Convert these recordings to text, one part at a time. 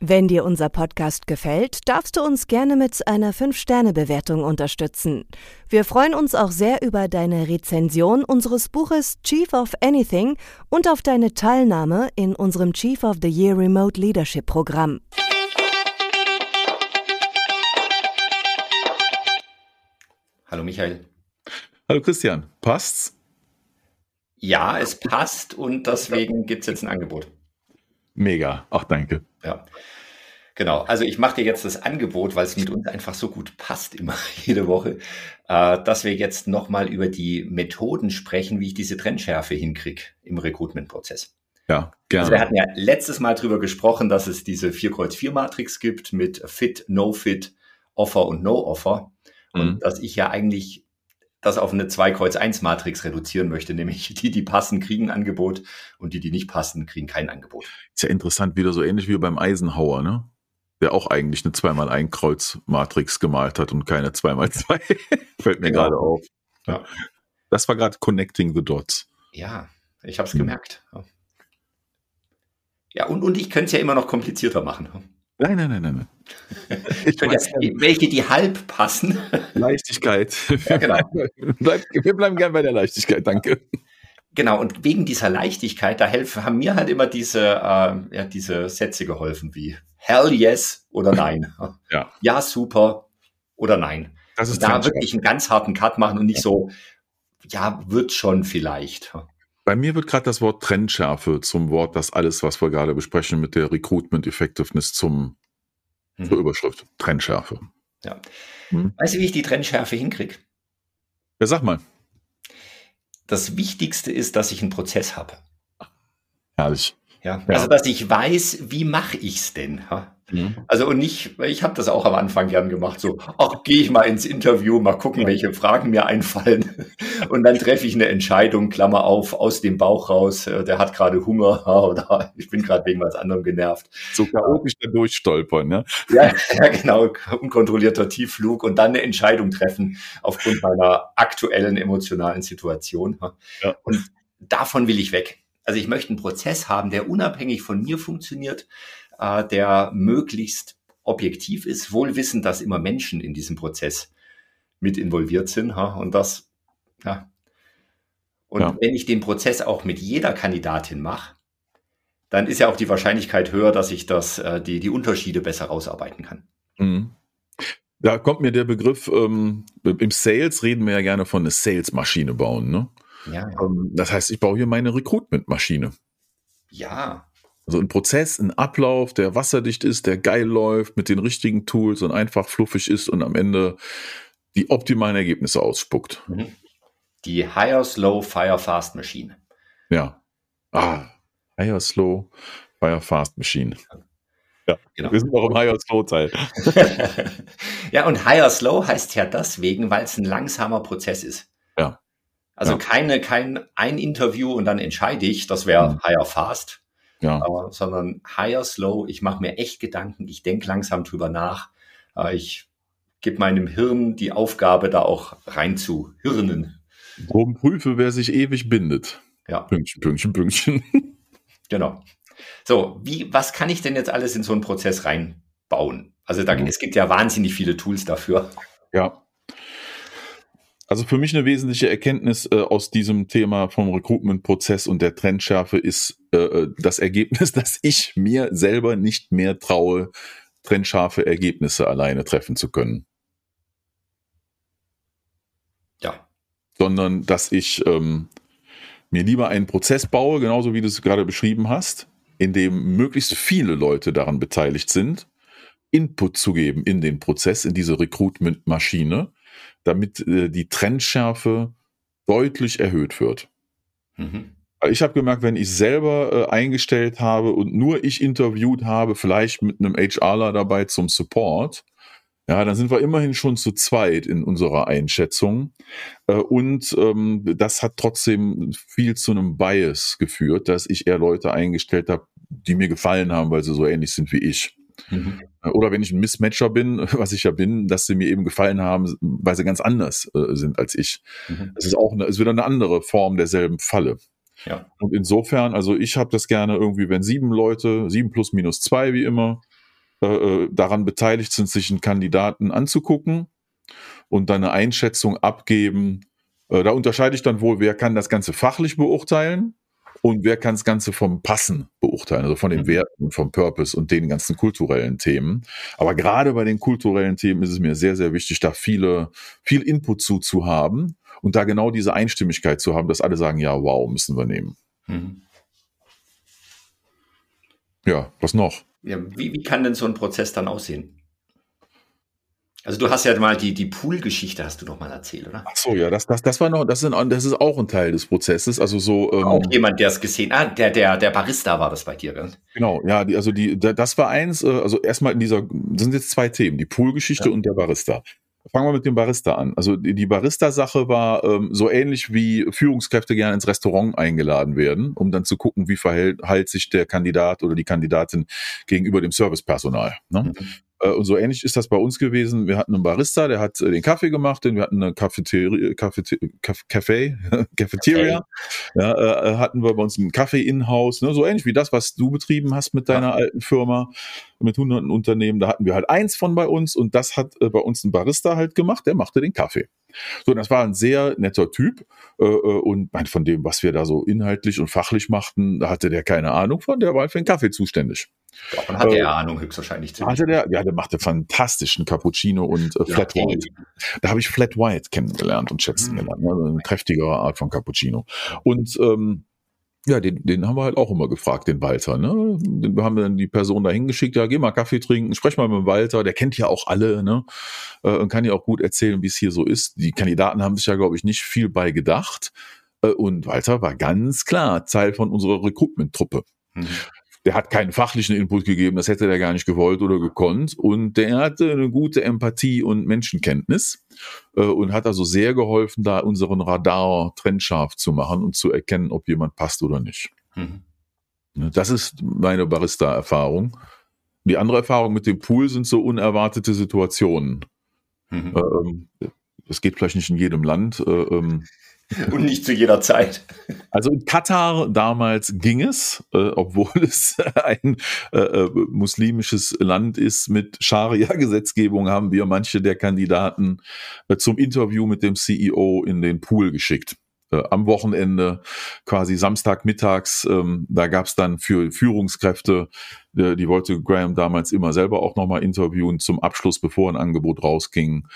Wenn dir unser Podcast gefällt, darfst du uns gerne mit einer 5-Sterne-Bewertung unterstützen. Wir freuen uns auch sehr über deine Rezension unseres Buches Chief of Anything und auf deine Teilnahme in unserem Chief of the Year Remote Leadership Programm. Hallo Michael. Hallo Christian, passt's? Ja, es passt und deswegen gibt es jetzt ein Angebot. Mega, ach danke. Ja. Genau, also ich mache dir jetzt das Angebot, weil es mit uns einfach so gut passt, immer jede Woche, äh, dass wir jetzt nochmal über die Methoden sprechen, wie ich diese Trendschärfe hinkriege im Recruitment-Prozess. Ja, gerne. Also wir hatten ja letztes Mal drüber gesprochen, dass es diese 4-Kreuz-4-Matrix gibt mit Fit, No-Fit, Offer und No-Offer. Und mhm. dass ich ja eigentlich das auf eine 2-Kreuz-1-Matrix reduzieren möchte, nämlich die, die passen, kriegen ein Angebot und die, die nicht passen, kriegen kein Angebot. Ist ja interessant, wieder so ähnlich wie beim Eisenhower, ne? Der auch eigentlich eine 2x1-Kreuz-Matrix gemalt hat und keine 2x2. Fällt mir genau. gerade auf. Ja. Das war gerade Connecting the Dots. Ja, ich habe es hm. gemerkt. Ja, und, und ich könnte es ja immer noch komplizierter machen. Nein, nein, nein, nein. Ich weiß, welche, die halb passen. Leichtigkeit. Ja, genau. wir bleiben gern bei der Leichtigkeit, danke. Genau, und wegen dieser Leichtigkeit, da helfen, haben mir halt immer diese, äh, ja, diese Sätze geholfen wie Hell yes oder nein. Ja, ja super oder nein. Das ist da wirklich einen ganz harten Cut machen und nicht so, ja, wird schon vielleicht. Bei mir wird gerade das Wort Trendschärfe zum Wort, das alles, was wir gerade besprechen mit der Recruitment Effectiveness zum mhm. zur Überschrift. Trendschärfe. Ja. Hm? Weißt du, wie ich die Trendschärfe hinkriege? Ja, sag mal. Das Wichtigste ist, dass ich einen Prozess habe. Herrlich. Ja, ja, also dass ich weiß, wie mache ich's denn? Ja? Mhm. Also und nicht, ich habe das auch am Anfang gern gemacht, so, ach, gehe ich mal ins Interview, mal gucken, welche Fragen mir einfallen. Und dann treffe ich eine Entscheidung, Klammer auf, aus dem Bauch raus, äh, der hat gerade Hunger oder ich bin gerade wegen was anderem genervt. So chaotisch da durchstolpern, ne? Ja, ja, genau, unkontrollierter Tiefflug und dann eine Entscheidung treffen aufgrund meiner aktuellen emotionalen Situation. Ja. Und davon will ich weg. Also ich möchte einen Prozess haben, der unabhängig von mir funktioniert, äh, der möglichst objektiv ist, wohl wissend, dass immer Menschen in diesem Prozess mit involviert sind. Ha? Und das, ja. Und ja. wenn ich den Prozess auch mit jeder Kandidatin mache, dann ist ja auch die Wahrscheinlichkeit höher, dass ich das, äh, die, die Unterschiede besser rausarbeiten kann. Mhm. Da kommt mir der Begriff, ähm, im Sales reden wir ja gerne von einer Sales-Maschine bauen. Ne? Ja. Ähm, das heißt, ich baue hier meine Recruitment-Maschine. Ja, also ein Prozess, ein Ablauf, der wasserdicht ist, der geil läuft, mit den richtigen Tools und einfach fluffig ist und am Ende die optimalen Ergebnisse ausspuckt. Mhm. Die Higher Slow Fire Fast Machine. Ja. Ah, Higher Slow Fire Fast Machine. Ja, genau. wir sind auch im Higher Slow Teil. ja, und Higher Slow heißt ja deswegen, weil es ein langsamer Prozess ist. Also ja. keine, kein ein Interview und dann entscheide ich, das wäre mhm. Higher Fast, ja. Aber, sondern higher, slow. Ich mache mir echt Gedanken. Ich denke langsam drüber nach. Äh, ich gebe meinem Hirn die Aufgabe, da auch rein zu hirnen. Drum prüfe, wer sich ewig bindet. Ja. Pünktchen, Pünktchen, Pünktchen. Genau. So, wie, was kann ich denn jetzt alles in so einen Prozess reinbauen? Also da, mhm. es gibt ja wahnsinnig viele Tools dafür. Ja. Also für mich eine wesentliche Erkenntnis äh, aus diesem Thema vom Recruitment-Prozess und der Trendschärfe ist äh, äh das Ergebnis, dass ich mir selber nicht mehr traue, trendscharfe Ergebnisse alleine treffen zu können. Ja. Sondern dass ich ähm, mir lieber einen Prozess baue, genauso wie du es gerade beschrieben hast, in dem möglichst viele Leute daran beteiligt sind, Input zu geben in den Prozess, in diese Recruitment-Maschine damit äh, die Trendschärfe deutlich erhöht wird. Mhm. Ich habe gemerkt, wenn ich selber äh, eingestellt habe und nur ich interviewt habe, vielleicht mit einem HRler dabei zum Support, ja, dann sind wir immerhin schon zu zweit in unserer Einschätzung. Äh, und ähm, das hat trotzdem viel zu einem Bias geführt, dass ich eher Leute eingestellt habe, die mir gefallen haben, weil sie so ähnlich sind wie ich. Mhm. Oder wenn ich ein Mismatcher bin, was ich ja bin, dass sie mir eben gefallen haben, weil sie ganz anders äh, sind als ich. Mhm. Es ist auch eine, ist wieder eine andere Form derselben Falle. Ja. Und insofern, also ich habe das gerne irgendwie, wenn sieben Leute, sieben plus minus zwei wie immer, äh, äh daran beteiligt sind, sich einen Kandidaten anzugucken und dann eine Einschätzung abgeben. Äh, da unterscheide ich dann wohl, wer kann das Ganze fachlich beurteilen und wer kann das Ganze vom Passen beurteilen, also von den mhm. Werten, vom Purpose und den ganzen kulturellen Themen. Aber gerade bei den kulturellen Themen ist es mir sehr, sehr wichtig, da viele, viel Input zu, zu haben und da genau diese Einstimmigkeit zu haben, dass alle sagen, ja, wow, müssen wir nehmen. Mhm. Ja, was noch? Ja, wie, wie kann denn so ein Prozess dann aussehen? Also du hast ja mal die, die Pool-Geschichte, hast du doch mal erzählt, oder? Ach so, ja, das, das, das war noch, das, sind, das ist auch ein Teil des Prozesses. Also so. Ähm, auch jemand, der es gesehen hat, ah, der, der, der Barista war das bei dir, gell? Genau, ja, die, also die, das war eins, äh, also erstmal in dieser, das sind jetzt zwei Themen, die Pool-Geschichte ja. und der Barista. Fangen wir mit dem Barista an. Also die, die Barista-Sache war ähm, so ähnlich wie Führungskräfte gerne ins Restaurant eingeladen werden, um dann zu gucken, wie verhält halt sich der Kandidat oder die Kandidatin gegenüber dem Servicepersonal. Ne? Mhm. Äh, und so ähnlich ist das bei uns gewesen. Wir hatten einen Barista, der hat äh, den Kaffee gemacht, denn wir hatten eine Cafeteria, Cafete, Café, Cafeteria. Ja, äh, hatten wir bei uns einen Kaffee in-house, ne? so ähnlich wie das, was du betrieben hast mit deiner ja. alten Firma, mit hunderten Unternehmen. Da hatten wir halt eins von bei uns und das hat äh, bei uns ein Barista halt gemacht, der machte den Kaffee. So, das war ein sehr netter Typ äh, und von dem, was wir da so inhaltlich und fachlich machten, da hatte der keine Ahnung von, der war für den Kaffee zuständig. Davon hatte äh, er Ahnung höchstwahrscheinlich. Hatte der, ja, der machte fantastischen Cappuccino und äh, Flat ja, White. Da habe ich Flat White kennengelernt und schätzen mhm. gelernt. Ne? Eine kräftigere Art von Cappuccino. Und ähm, ja, den, den haben wir halt auch immer gefragt, den Walter. Ne? Wir haben dann die Person da hingeschickt, ja, geh mal Kaffee trinken, sprech mal mit dem Walter, der kennt ja auch alle, ne? Äh, und kann ja auch gut erzählen, wie es hier so ist. Die Kandidaten haben sich ja, glaube ich, nicht viel bei gedacht. Äh, und Walter war ganz klar Teil von unserer Recruitment-Truppe. Mhm der hat keinen fachlichen Input gegeben, das hätte er gar nicht gewollt oder gekonnt. Und der hatte eine gute Empathie und Menschenkenntnis äh, und hat also sehr geholfen, da unseren Radar trennscharf zu machen und zu erkennen, ob jemand passt oder nicht. Mhm. Ne, das ist meine Barista-Erfahrung. Die andere Erfahrung mit dem Pool sind so unerwartete Situationen. Mhm. Ähm, das geht vielleicht nicht in jedem Land. Äh, ähm, Und nicht zu jeder Zeit. Also in Katar damals ging es, äh, obwohl es ein äh, äh, muslimisches Land ist mit Scharia-Gesetzgebung, haben wir manche der Kandidaten äh, zum Interview mit dem CEO in den Pool geschickt äh, am Wochenende, quasi Samstagmittags. Ähm, da gab es dann für Führungskräfte, äh, die wollte Graham damals immer selber auch nochmal interviewen zum Abschluss, bevor ein Angebot rausging.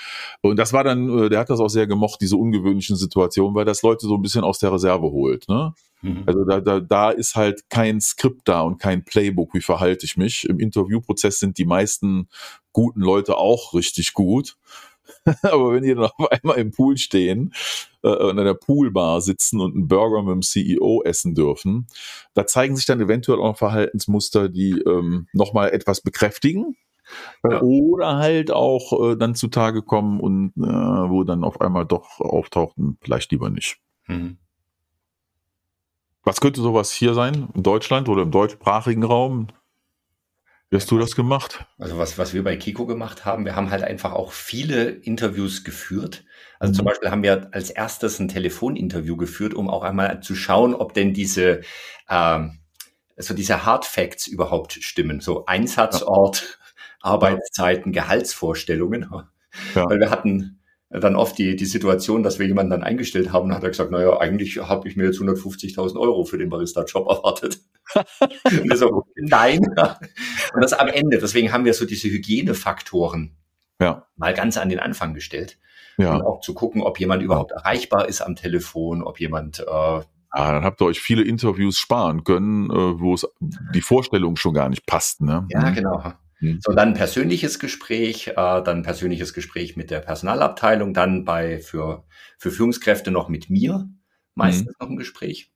Und das war dann, äh, der hat das auch sehr gemocht, diese ungewöhnlichen Situationen, weil das Leute so ein bisschen aus der Reserve holt. Ne? Mhm. Also da, da, da ist halt kein Skript da und kein Playbook, wie verhalte ich mich. Im Interviewprozess sind die meisten guten Leute auch richtig gut. Aber wenn die dann auf einmal im Pool stehen äh, in einer Poolbar sitzen und einen Burger mit dem CEO essen dürfen, da zeigen sich dann eventuell auch Verhaltensmuster, die ähm, nochmal etwas bekräftigen. Äh, ja. Oder halt auch äh, dann zutage kommen und äh, wo dann auf einmal doch auftauchten, vielleicht lieber nicht. Mhm. Was könnte sowas hier sein? In Deutschland oder im deutschsprachigen Raum? Wie hast du das gemacht? Also was, was wir bei Kiko gemacht haben, wir haben halt einfach auch viele Interviews geführt. Also mhm. zum Beispiel haben wir als erstes ein Telefoninterview geführt, um auch einmal zu schauen, ob denn diese, ähm, also diese Hard Facts überhaupt stimmen. So Einsatzort, ja. Arbeitszeiten, Gehaltsvorstellungen. Ja. Weil wir hatten dann oft die, die Situation, dass wir jemanden dann eingestellt haben und hat er gesagt, naja, eigentlich habe ich mir jetzt 150.000 Euro für den Barista-Job erwartet. So, nein. Und das am Ende. Deswegen haben wir so diese Hygienefaktoren ja. mal ganz an den Anfang gestellt. Ja. Und auch zu gucken, ob jemand überhaupt erreichbar ist am Telefon, ob jemand äh, ja, dann habt ihr euch viele Interviews sparen können, äh, wo es die Vorstellung schon gar nicht passt. Ne? Ja, mhm. genau. Mhm. So, dann persönliches Gespräch, äh, dann persönliches Gespräch mit der Personalabteilung, dann bei für, für Führungskräfte noch mit mir, meistens mhm. noch ein Gespräch.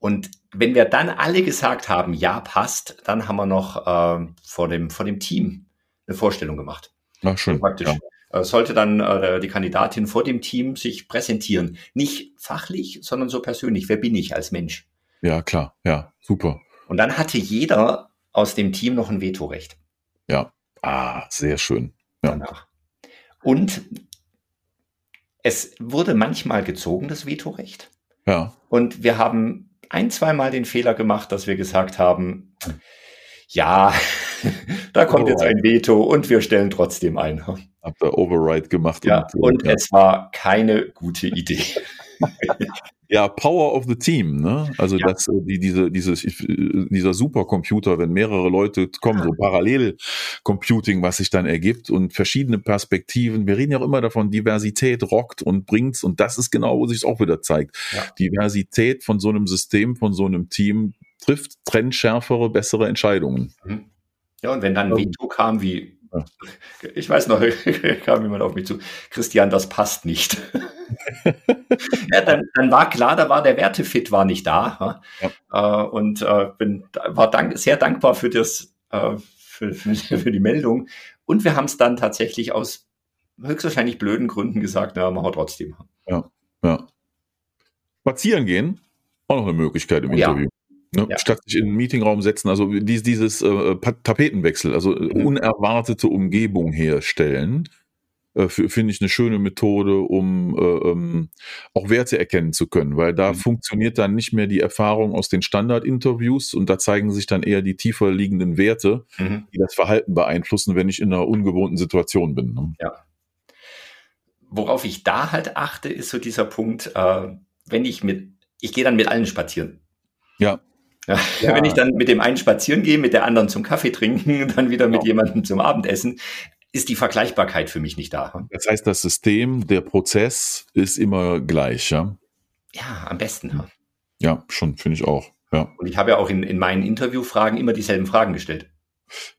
Und wenn wir dann alle gesagt haben, ja, passt, dann haben wir noch äh, vor, dem, vor dem Team eine Vorstellung gemacht. Ach, schön. Und praktisch. Ja. Äh, sollte dann äh, die Kandidatin vor dem Team sich präsentieren. Nicht fachlich, sondern so persönlich. Wer bin ich als Mensch? Ja, klar. Ja, super. Und dann hatte jeder aus dem Team noch ein Vetorecht. Ja. Ah, sehr schön. Ja. Danach. Und es wurde manchmal gezogen, das Vetorecht. Ja. Und wir haben ein, zweimal den Fehler gemacht, dass wir gesagt haben, ja, da kommt oh. jetzt ein Veto und wir stellen trotzdem ein. Habt ihr Override gemacht. Ja, und, und ja. es war keine gute Idee. Ja, Power of the Team, ne? Also ja. das, äh, die, diese, dieses, äh, dieser Supercomputer, wenn mehrere Leute kommen, so Parallelcomputing, was sich dann ergibt und verschiedene Perspektiven. Wir reden ja auch immer davon, Diversität rockt und bringt's und das ist genau, wo sich auch wieder zeigt. Ja. Diversität von so einem System, von so einem Team trifft trennschärfere, bessere Entscheidungen. Mhm. Ja, und wenn dann ein Veto kam wie ich weiß noch, kam jemand auf mich zu, Christian, das passt nicht. ja, dann, dann, war klar, da war der Wertefit war nicht da. Ja. Äh, und äh, bin, war dank, sehr dankbar für, das, äh, für, für, die Meldung. Und wir haben es dann tatsächlich aus höchstwahrscheinlich blöden Gründen gesagt, na, machen wir trotzdem. Ja, ja. Spazieren gehen, auch noch eine Möglichkeit im ja. Interview. Ne? Ja. Statt sich in einen Meetingraum setzen, also dieses, dieses äh, Tapetenwechsel, also mhm. unerwartete Umgebung herstellen, äh, finde ich eine schöne Methode, um äh, ähm, auch Werte erkennen zu können, weil da mhm. funktioniert dann nicht mehr die Erfahrung aus den Standardinterviews und da zeigen sich dann eher die tiefer liegenden Werte, mhm. die das Verhalten beeinflussen, wenn ich in einer ungewohnten Situation bin. Ne? Ja. Worauf ich da halt achte, ist so dieser Punkt, äh, wenn ich mit, ich gehe dann mit allen spazieren. Ja. Ja. Wenn ich dann mit dem einen spazieren gehe, mit der anderen zum Kaffee trinken, dann wieder mit genau. jemandem zum Abendessen, ist die Vergleichbarkeit für mich nicht da. Das heißt, das System, der Prozess ist immer gleich, ja? Ja, am besten. Ja, schon, finde ich auch. Ja. Und ich habe ja auch in, in meinen Interviewfragen immer dieselben Fragen gestellt.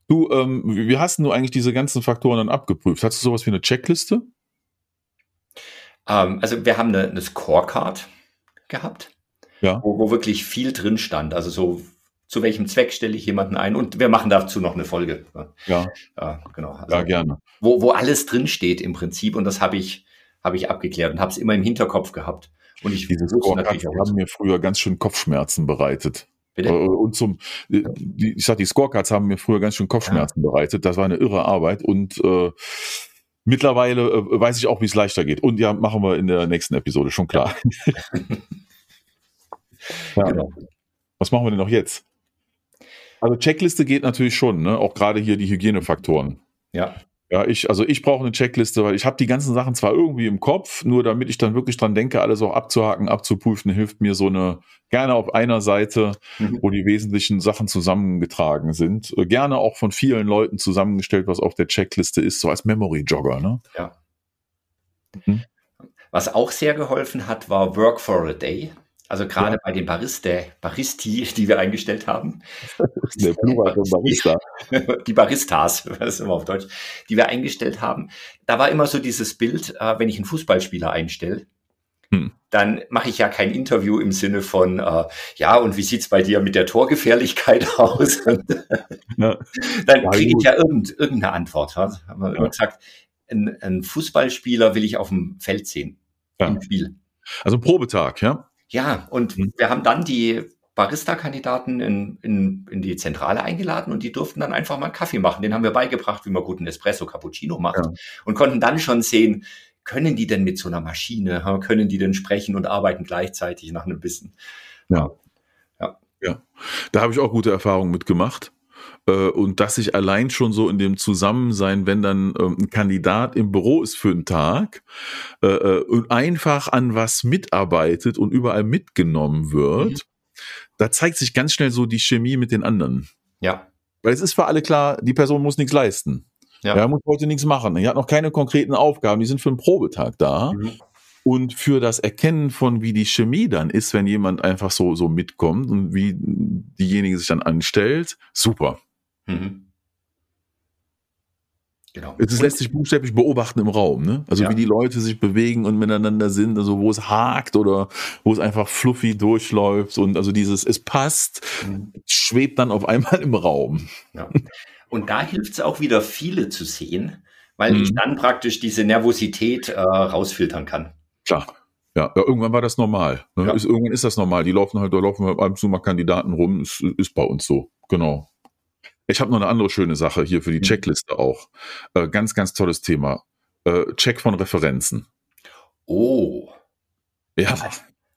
Du, ähm, wie hast du eigentlich diese ganzen Faktoren dann abgeprüft? Hast du sowas wie eine Checkliste? Ähm, also wir haben eine, eine Scorecard gehabt ja. wo, wo wirklich viel drin stand. Also so, zu welchem Zweck stelle ich jemanden ein? Und wir machen dazu noch eine Folge. Ja. Ja, genau. Also, ja, gerne. Wo, wo alles drin steht im Prinzip. Und das habe ich, habe ich abgeklärt und habe es immer im Hinterkopf gehabt. Und ich Diese Scorecards haben mir früher ganz schön Kopfschmerzen bereitet. Bitte? Äh, und zum, äh, die, ich sag, die Scorecards haben mir früher ganz schön Kopfschmerzen ja. bereitet. Das war eine irre Arbeit und äh, mittlerweile äh, weiß ich auch, wie es leichter geht. Und ja, machen wir in der nächsten Episode, schon klar. Ja. Ja. Genau. Was machen wir denn noch jetzt? Also Checkliste geht natürlich schon, ne? Auch gerade hier die Hygienefaktoren. Ja. Ja, ich, also ich brauche eine Checkliste, weil ich habe die ganzen Sachen zwar irgendwie im Kopf, nur damit ich dann wirklich dran denke, alles auch abzuhaken, abzuprüfen, hilft mir so eine, gerne auf einer Seite, mhm. wo die wesentlichen Sachen zusammengetragen sind. Äh, gerne auch von vielen Leuten zusammengestellt, was auf der Checkliste ist, so als Memory-Jogger, ne? Ja. Mhm. Was auch sehr geholfen hat, war Work for a Day. Also gerade ja. bei den Barista, Baristi, die wir eingestellt haben. Von Barista. Die Baristas, das ist immer auf Deutsch, die wir eingestellt haben. Da war immer so dieses Bild, äh, wenn ich einen Fußballspieler einstelle, hm. dann mache ich ja kein Interview im Sinne von, äh, ja, und wie sieht's bei dir mit der Torgefährlichkeit aus? ja. Dann kriege ich ja irgend, irgendeine Antwort. Ja? Haben wir ja. gesagt, ein, ein, Fußballspieler will ich auf dem Feld sehen, ja. im Spiel. Also Probetag, ja? Ja, und mhm. wir haben dann die Barista-Kandidaten in, in, in die Zentrale eingeladen und die durften dann einfach mal Kaffee machen. Den haben wir beigebracht, wie man guten Espresso Cappuccino macht ja. und konnten dann schon sehen, können die denn mit so einer Maschine, können die denn sprechen und arbeiten gleichzeitig nach einem Bissen? Ja. Ja. ja. Da habe ich auch gute Erfahrungen mitgemacht. Äh, und dass sich allein schon so in dem Zusammensein, wenn dann ähm, ein Kandidat im Büro ist für einen Tag äh, äh, und einfach an was mitarbeitet und überall mitgenommen wird, mhm. da zeigt sich ganz schnell so die Chemie mit den anderen. Ja. Weil es ist für alle klar, die Person muss nichts leisten. Ja. Er muss heute nichts machen. Er hat noch keine konkreten Aufgaben, die sind für einen Probetag da. Mhm. Und für das Erkennen von, wie die Chemie dann ist, wenn jemand einfach so, so mitkommt und wie diejenige sich dann anstellt, super. Mhm. Genau. Es lässt sich buchstäblich beobachten im Raum, ne? Also ja. wie die Leute sich bewegen und miteinander sind, also wo es hakt oder wo es einfach fluffy durchläuft und also dieses, es passt, mhm. schwebt dann auf einmal im Raum. Ja. Und da hilft es auch wieder viele zu sehen, weil mhm. ich dann praktisch diese Nervosität äh, rausfiltern kann. Klar. Ja, irgendwann war das normal. Ne? Ja. Ist, irgendwann ist das normal. Die laufen halt, da laufen halt ab und zu mal Kandidaten rum. Ist, ist bei uns so. Genau. Ich habe noch eine andere schöne Sache hier für die mhm. Checkliste auch. Äh, ganz, ganz tolles Thema. Äh, Check von Referenzen. Oh. Ja.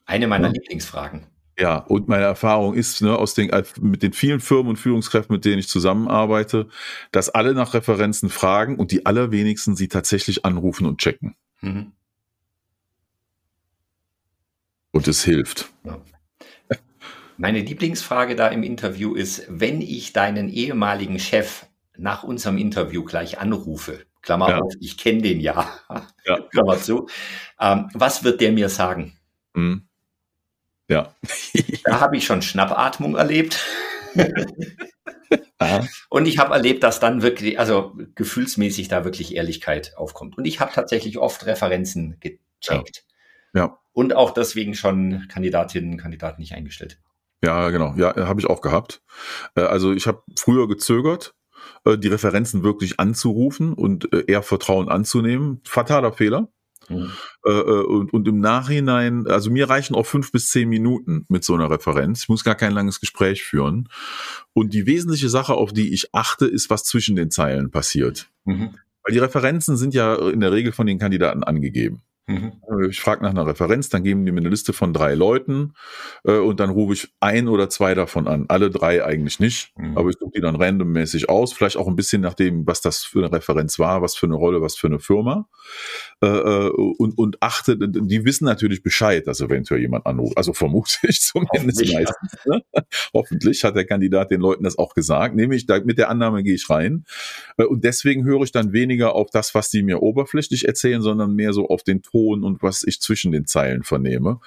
Eine meiner ja. Lieblingsfragen. Ja, und meine Erfahrung ist, ne, aus den, mit den vielen Firmen und Führungskräften, mit denen ich zusammenarbeite, dass alle nach Referenzen fragen und die allerwenigsten sie tatsächlich anrufen und checken. Mhm. Und es hilft. Ja. Meine Lieblingsfrage da im Interview ist, wenn ich deinen ehemaligen Chef nach unserem Interview gleich anrufe, Klammer ja. auf, ich kenne den ja, ja. Klammer zu, ähm, was wird der mir sagen? Mhm. Ja. da habe ich schon Schnappatmung erlebt. und ich habe erlebt, dass dann wirklich, also gefühlsmäßig da wirklich Ehrlichkeit aufkommt. Und ich habe tatsächlich oft Referenzen gecheckt. Ja. ja. Und auch deswegen schon Kandidatinnen und Kandidaten nicht eingestellt. Ja, genau. Ja, habe ich auch gehabt. Äh, also ich habe früher gezögert, äh, die Referenzen wirklich anzurufen und äh, eher Vertrauen anzunehmen. Fataler Fehler. Mhm. Und, und im Nachhinein, also mir reichen auch fünf bis zehn Minuten mit so einer Referenz. Ich muss gar kein langes Gespräch führen. Und die wesentliche Sache, auf die ich achte, ist, was zwischen den Zeilen passiert. Mhm. Weil die Referenzen sind ja in der Regel von den Kandidaten angegeben. Mhm. Ich frage nach einer Referenz, dann geben die mir eine Liste von drei Leuten äh, und dann rufe ich ein oder zwei davon an. Alle drei eigentlich nicht, mhm. aber ich suche die dann randommäßig aus, vielleicht auch ein bisschen nachdem, was das für eine Referenz war, was für eine Rolle, was für eine Firma. Äh, äh und, und achte, die wissen natürlich Bescheid, dass eventuell jemand anruft. Also vermute ich zumindest Hoffentlich, meistens. Ne? Hoffentlich hat der Kandidat den Leuten das auch gesagt. Nämlich, da, mit der Annahme gehe ich rein. Äh, und deswegen höre ich dann weniger auf das, was die mir oberflächlich erzählen, sondern mehr so auf den Ton und was ich zwischen den Zeilen vernehme.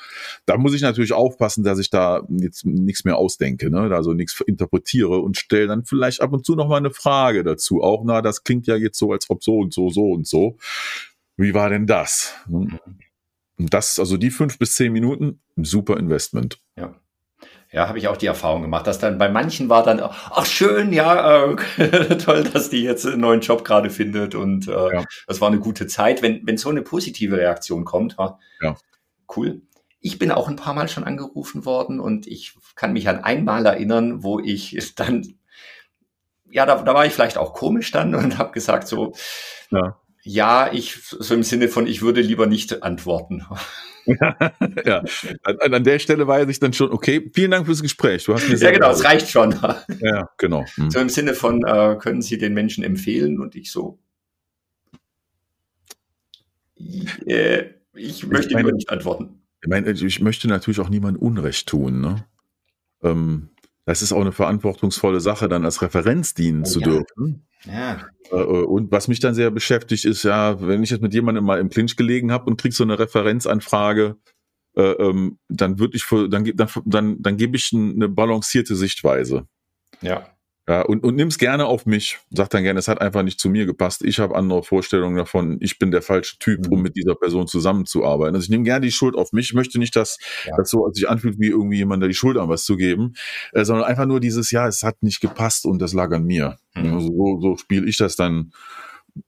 Da muss ich natürlich aufpassen, dass ich da jetzt nichts mehr ausdenke, ne? also nichts interpretiere und stelle dann vielleicht ab und zu noch mal eine Frage dazu. Auch, na, das klingt ja jetzt so, als ob so und so, so und so. Wie war denn das? Und das, also die fünf bis zehn Minuten, super Investment. Ja. Ja, habe ich auch die Erfahrung gemacht, dass dann bei manchen war dann, ach schön, ja, äh, toll, dass die jetzt einen neuen Job gerade findet und äh, ja. das war eine gute Zeit. Wenn, wenn so eine positive Reaktion kommt, ja. cool. Ich bin auch ein paar Mal schon angerufen worden und ich kann mich an einmal erinnern, wo ich dann, ja, da, da war ich vielleicht auch komisch dann und habe gesagt so, ja. ja, ich, so im Sinne von, ich würde lieber nicht antworten. ja, an, an, der Stelle weiß ich dann schon, okay, vielen Dank fürs Gespräch. Du hast mir ja, genau, es reicht schon. Ja, genau. Hm. So im Sinne von, äh, können Sie den Menschen empfehlen? Und ich so, äh, ich möchte ich meine, nicht antworten. Ich, meine, ich möchte natürlich auch niemandem Unrecht tun. Ne? Ähm, das ist auch eine verantwortungsvolle Sache, dann als Referenz dienen oh, zu ja. dürfen. Ja. Äh, und was mich dann sehr beschäftigt, ist ja, wenn ich jetzt mit jemandem mal im Clinch gelegen habe und krieg so eine Referenzanfrage, äh, ähm, dann würde ich für, dann, dann, dann, dann gebe ich eine balancierte Sichtweise. Ja. Ja, und, und nimm's gerne auf mich. Sag dann gerne, es hat einfach nicht zu mir gepasst. Ich habe andere Vorstellungen davon. Ich bin der falsche Typ, um mhm. mit dieser Person zusammenzuarbeiten. Also ich nehme gerne die Schuld auf mich. Ich möchte nicht, dass ja. das so sich anfühlt, wie irgendwie jemand da die Schuld an was zu geben, äh, sondern einfach nur dieses, ja, es hat nicht gepasst und das lag an mir. Mhm. Also so, so spiele ich das dann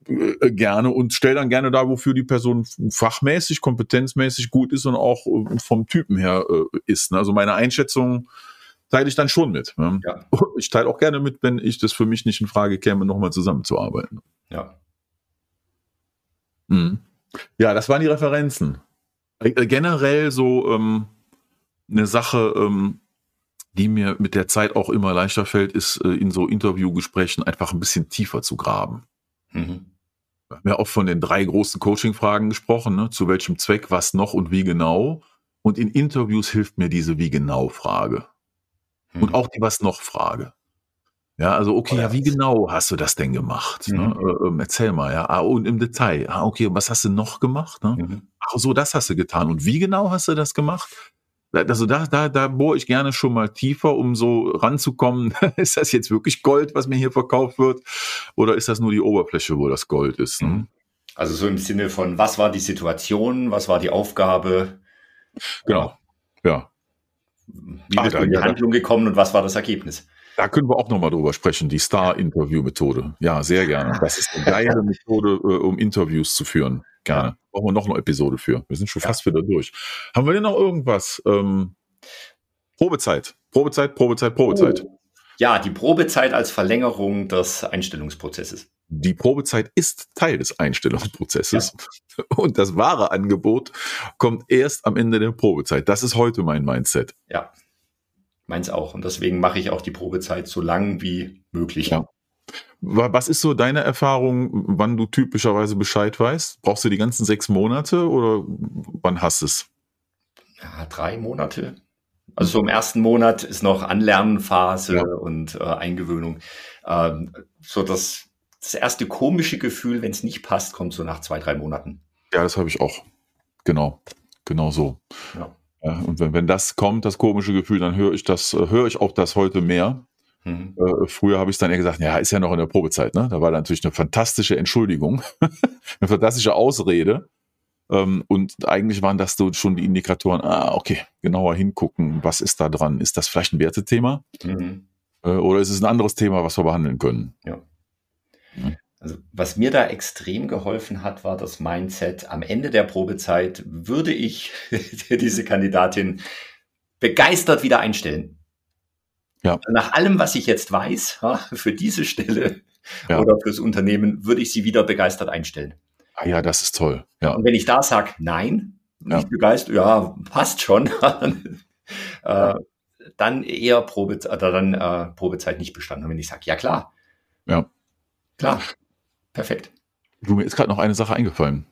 äh, gerne und stell dann gerne da, wofür die Person fachmäßig, kompetenzmäßig gut ist und auch äh, vom Typen her äh, ist. Ne? Also meine Einschätzung teile ich dann schon mit. Ne? Ja. Ich teile auch gerne mit, wenn ich das für mich nicht in Frage käme, nochmal zusammenzuarbeiten. Ja. Mhm. Ja, das waren die Referenzen. Äh, generell so ähm, eine Sache, ähm, die mir mit der Zeit auch immer leichter fällt, ist äh, in so Interviewgesprächen einfach ein bisschen tiefer zu graben. Mhm. Wir haben ja auch von den drei großen Coaching-Fragen gesprochen, ne? zu welchem Zweck, was noch und wie genau. Und in Interviews hilft mir diese Wie genau Frage. Mhm. Und auch die Was noch Frage. Ja, also okay, ja, wie genau hast du das denn gemacht? Ne? Mhm. Ne? Ähm, erzähl mal, ja. Ah, und im Detail. Ah, okay, was hast du noch gemacht? Ne? Mhm. Ach so, das hast du getan. Und wie genau hast du das gemacht? Also da, da, da bohre ich gerne schon mal tiefer, um so ranzukommen. ist das jetzt wirklich Gold, was mir hier verkauft wird? Oder ist das nur die Oberfläche, wo das Gold ist? Ne? Mhm. Also so im Sinne von, was war die Situation, was war die Aufgabe? Genau, ja. Wie bist du in die Handlung gekommen und was war das Ergebnis? Da können wir auch nochmal drüber sprechen, die Star-Interview-Methode. Ja, sehr gerne. Das ist eine geile Methode, äh, um Interviews zu führen. Gerne. Brauchen wir noch eine Episode für. Wir sind schon fast wieder durch. Haben wir denn noch irgendwas? Ähm, Probezeit. Probezeit, Probezeit, Probezeit. Oh. Ja, die Probezeit als Verlängerung des Einstellungsprozesses. Die Probezeit ist Teil des Einstellungsprozesses. Ja. Und das wahre Angebot kommt erst am Ende der Probezeit. Das ist heute mein Mindset. Ja, meins auch. Und deswegen mache ich auch die Probezeit so lang wie möglich. Ja. Was ist so deine Erfahrung, wann du typischerweise Bescheid weißt? Brauchst du die ganzen sechs Monate oder wann hast du es? Ja, drei Monate. Also so im ersten Monat ist noch Anlernphase ja. und äh, Eingewöhnung. Ähm, so das, das erste komische Gefühl, wenn es nicht passt, kommt so nach zwei, drei Monaten. Ja, das habe ich auch. Genau. Genau so. Ja. Ja, und wenn, wenn das kommt, das komische Gefühl, dann höre ich das, äh, höre ich auch das heute mehr. Mhm. Äh, früher habe ich dann eher gesagt, ja, ist ja noch in der Probezeit, ne? Da war natürlich eine fantastische Entschuldigung, eine fantastische Ausrede. Ähm, und eigentlich waren das so schon die Indikatoren, ah, okay, genauer hingucken, was ist da dran? Ist das vielleicht ein Wertethema? Mhm. Äh, oder ist es ein anderes Thema, was wir behandeln können? Ja. Ja. Also was mir da extrem geholfen hat, war das Mindset. Am Ende der Probezeit würde ich diese Kandidatin begeistert wieder einstellen. Ja. Nach allem, was ich jetzt weiß, für diese Stelle ja. oder fürs Unternehmen, würde ich sie wieder begeistert einstellen. Ah ja, das ist toll. Ja. Und wenn ich da sage, nein, nicht ja. begeistert, ja, passt schon, äh, dann eher Probe, oder dann äh, Probezeit nicht bestanden. Und wenn ich sage, ja klar, ja. Klar, Perfekt. Du, mir ist gerade noch eine Sache eingefallen.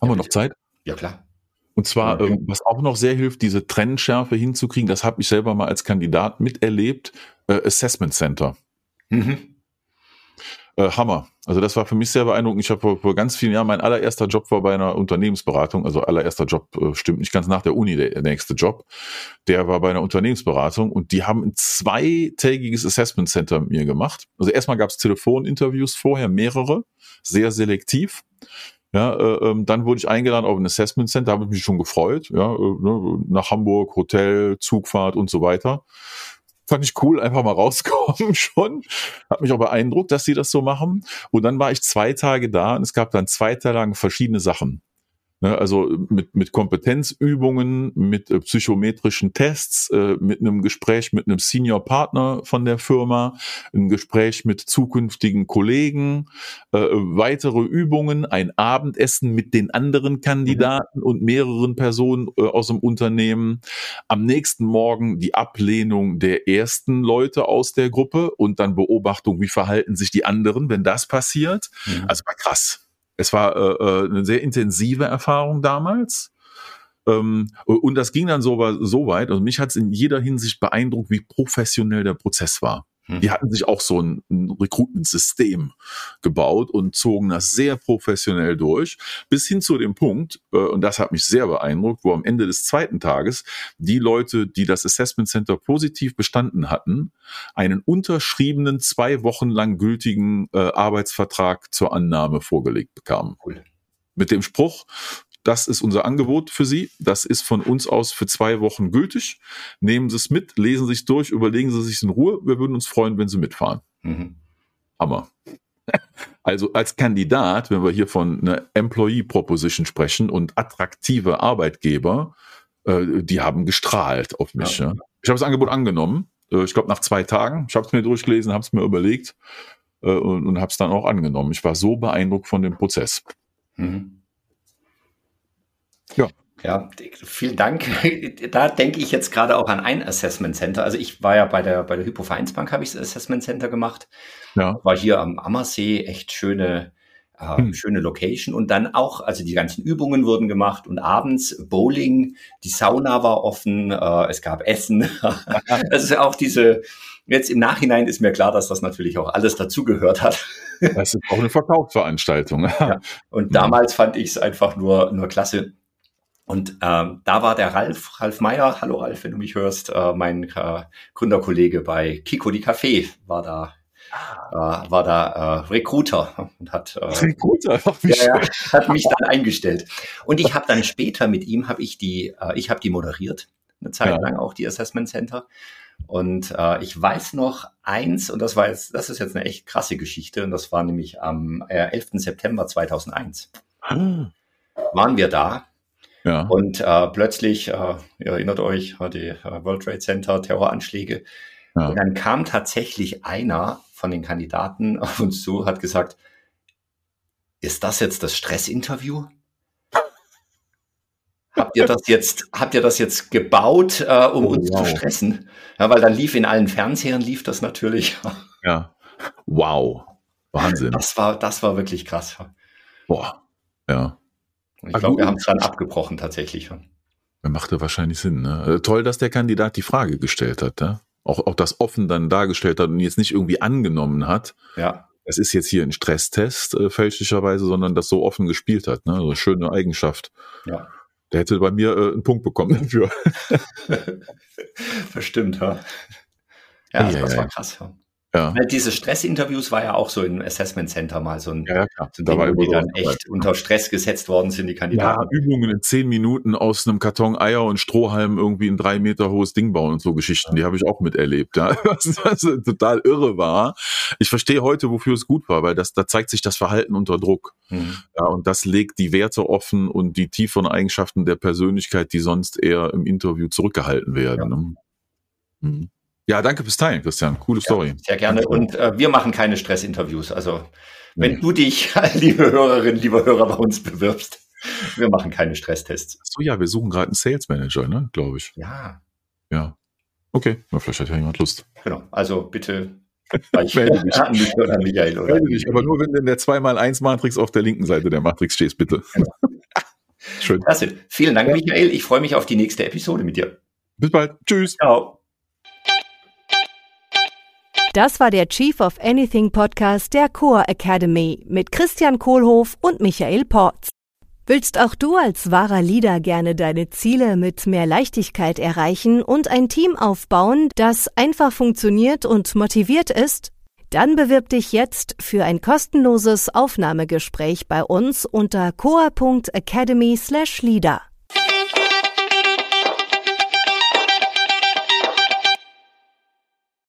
Haben ja, wir noch Zeit? Ja, klar. Und zwar, okay. ähm, was auch noch sehr hilft, diese Trennschärfe hinzukriegen, das habe ich selber mal als Kandidat miterlebt, äh, Assessment Center. Mhm. Äh, Hammer. Also das war für mich sehr beeindruckend. Ich habe vor, vor, ganz vielen Jahren, mein allererster Job war bei einer Unternehmensberatung, also allererster Job äh, stimmt nicht ganz nach der Uni, der, nächste Job. Der war bei einer Unternehmensberatung und die haben ein zweitägiges Assessment Center mit mir gemacht. Also erstmal gab es Telefoninterviews vorher, mehrere, sehr selektiv. Ja, äh, ähm, dann wurde ich eingeladen auf ein Assessment Center, habe ich mich schon gefreut, ja, äh, ne, nach Hamburg, Hotel, Zugfahrt und so weiter fand ich cool, einfach mal rauskommen schon. Hat mich auch beeindruckt, dass sie das so machen. Und dann war ich zwei Tage da und es gab dann zwei Tage lang verschiedene Sachen. Ne, also mit, mit Kompetenzübungen, mit äh, psychometrischen Tests, äh, mit einem Gespräch mit einem Senior Partner von der Firma, ein Gespräch mit zukünftigen Kollegen, äh, weitere Übungen, ein Abendessen mit den anderen Kandidaten und mehreren Personen aus dem Unternehmen. Am nächsten Morgen die Ablehnung der ersten Leute aus der Gruppe und dann Beobachtung, wie verhalten sich die anderen, wenn das passiert. Mhm. Also war krass. Es war äh, äh, eine sehr intensive Erfahrung damals. Ähm, und das ging dann so, so weit, also mich hat es in jeder Hinsicht beeindruckt, wie professionell der Prozess war. Die mhm. hatten sich auch so ein, ein Recruitment-System gebaut und zogen das sehr professionell durch, bis hin zu dem Punkt, äh, und das hat mich sehr beeindruckt, wo am Ende des zweiten Tages die Leute, die das Assessment Center positiv bestanden hatten, einen unterschriebenen, zwei Wochen lang gültigen äh, Arbeitsvertrag zur Annahme vorgelegt bekamen. Cool. Mit dem Spruch, das ist unser Angebot für Sie. Das ist von uns aus für zwei Wochen gültig. Nehmen Sie es mit, lesen Sie es durch, überlegen Sie sich in Ruhe. Wir würden uns freuen, wenn Sie mitfahren. Mhm. Hammer. Also als Kandidat, wenn wir hier von einer Employee Proposition sprechen und attraktive Arbeitgeber, äh, die haben gestrahlt auf mich. Ja. Ja. Ich habe das Angebot angenommen. Äh, ich glaube nach zwei Tagen. Ich habe es mir durchgelesen, habe es mir überlegt äh, und, und habe es dann auch angenommen. Ich war so beeindruckt von dem Prozess. Mhm. Ja. Ja, vielen Dank. Da denke ich jetzt gerade auch an ein Assessment Center. Also ich war ja bei der, bei der Hypo Vereinsbank, habe ich das Assessment Center gemacht. Ja. War hier am Ammersee, echt schöne, äh, hm. schöne Location. Und dann auch, also die ganzen Übungen wurden gemacht und abends Bowling, die Sauna war offen, äh, es gab Essen. das ist auch diese, jetzt im Nachhinein ist mir klar, dass das natürlich auch alles dazugehört hat. Das ist auch eine Verkaufsveranstaltung. ja. Und damals fand ich es einfach nur, nur klasse und ähm, da war der Ralf, Ralf Meyer, hallo Ralf, wenn du mich hörst, äh, mein äh, Gründerkollege bei Kiko die Café, war da ah. äh, war da äh, Recruiter und hat äh, Recruiter ja, hat mich dann eingestellt und ich habe dann später mit ihm habe ich die äh, ich habe die moderiert eine Zeit ja. lang auch die Assessment Center. Und äh, ich weiß noch eins, und das war jetzt, das ist jetzt eine echt krasse Geschichte, und das war nämlich am äh, 11. September 2001. Hm. Waren wir da ja. Und äh, plötzlich, äh, ihr erinnert euch, die äh, World Trade Center, Terroranschläge. Ja. Und dann kam tatsächlich einer von den Kandidaten auf uns zu, hat gesagt, ist das jetzt das Stressinterview? habt ihr das jetzt, habt ihr das jetzt gebaut, äh, um oh, uns wow. zu stressen? Ja, weil dann lief in allen Fernsehern lief das natürlich. Ja. Wow. Wahnsinn. Das war, das war wirklich krass. Boah. Ja. Ich glaube, wir haben es dann abgebrochen tatsächlich. Machte wahrscheinlich Sinn. Ne? Äh, toll, dass der Kandidat die Frage gestellt hat. Ne? Auch, auch das offen dann dargestellt hat und jetzt nicht irgendwie angenommen hat. Ja. Es ist jetzt hier ein Stresstest äh, fälschlicherweise, sondern das so offen gespielt hat. Ne? Also schöne Eigenschaft. Ja. Der hätte bei mir äh, einen Punkt bekommen dafür. Verstimmt, ja. Ja, das, das war krass. Ja. Ja. Diese Stressinterviews war ja auch so im Assessment Center mal so ein, ja, klar. So ein Ding, wo die dann echt unter Stress gesetzt worden sind, die Kandidaten. Ja, Übungen in zehn Minuten aus einem Karton Eier und Strohhalm irgendwie ein drei Meter hohes Ding bauen und so Geschichten, die habe ich auch miterlebt, ja. Was, was total irre war. Ich verstehe heute, wofür es gut war, weil das, da zeigt sich das Verhalten unter Druck. Mhm. Ja, und das legt die Werte offen und die tieferen Eigenschaften der Persönlichkeit, die sonst eher im Interview zurückgehalten werden. Ne? Mhm. Ja, danke fürs Teilen, Christian. Coole Story. sehr gerne. Und äh, wir machen keine Stressinterviews. Also wenn nee. du dich, liebe Hörerin, lieber Hörer, bei uns bewirbst, wir machen keine Stresstests. So ja, wir suchen gerade einen Sales Manager, ne, glaube ich. Ja. Ja. Okay, Na, vielleicht hat ja jemand Lust. Genau. Also bitte ich melde dich. mich oder Michael oder melde dich, aber nur wenn du in der 2x1 Matrix auf der linken Seite der Matrix stehst, bitte. Genau. Schön. Klasse. Vielen Dank, Michael. Ich freue mich auf die nächste Episode mit dir. Bis bald. Tschüss. Ciao. Das war der Chief of Anything Podcast der Core Academy mit Christian Kohlhoff und Michael Porz. Willst auch du als wahrer Leader gerne deine Ziele mit mehr Leichtigkeit erreichen und ein Team aufbauen, das einfach funktioniert und motiviert ist? Dann bewirb dich jetzt für ein kostenloses Aufnahmegespräch bei uns unter coa.academy/leader.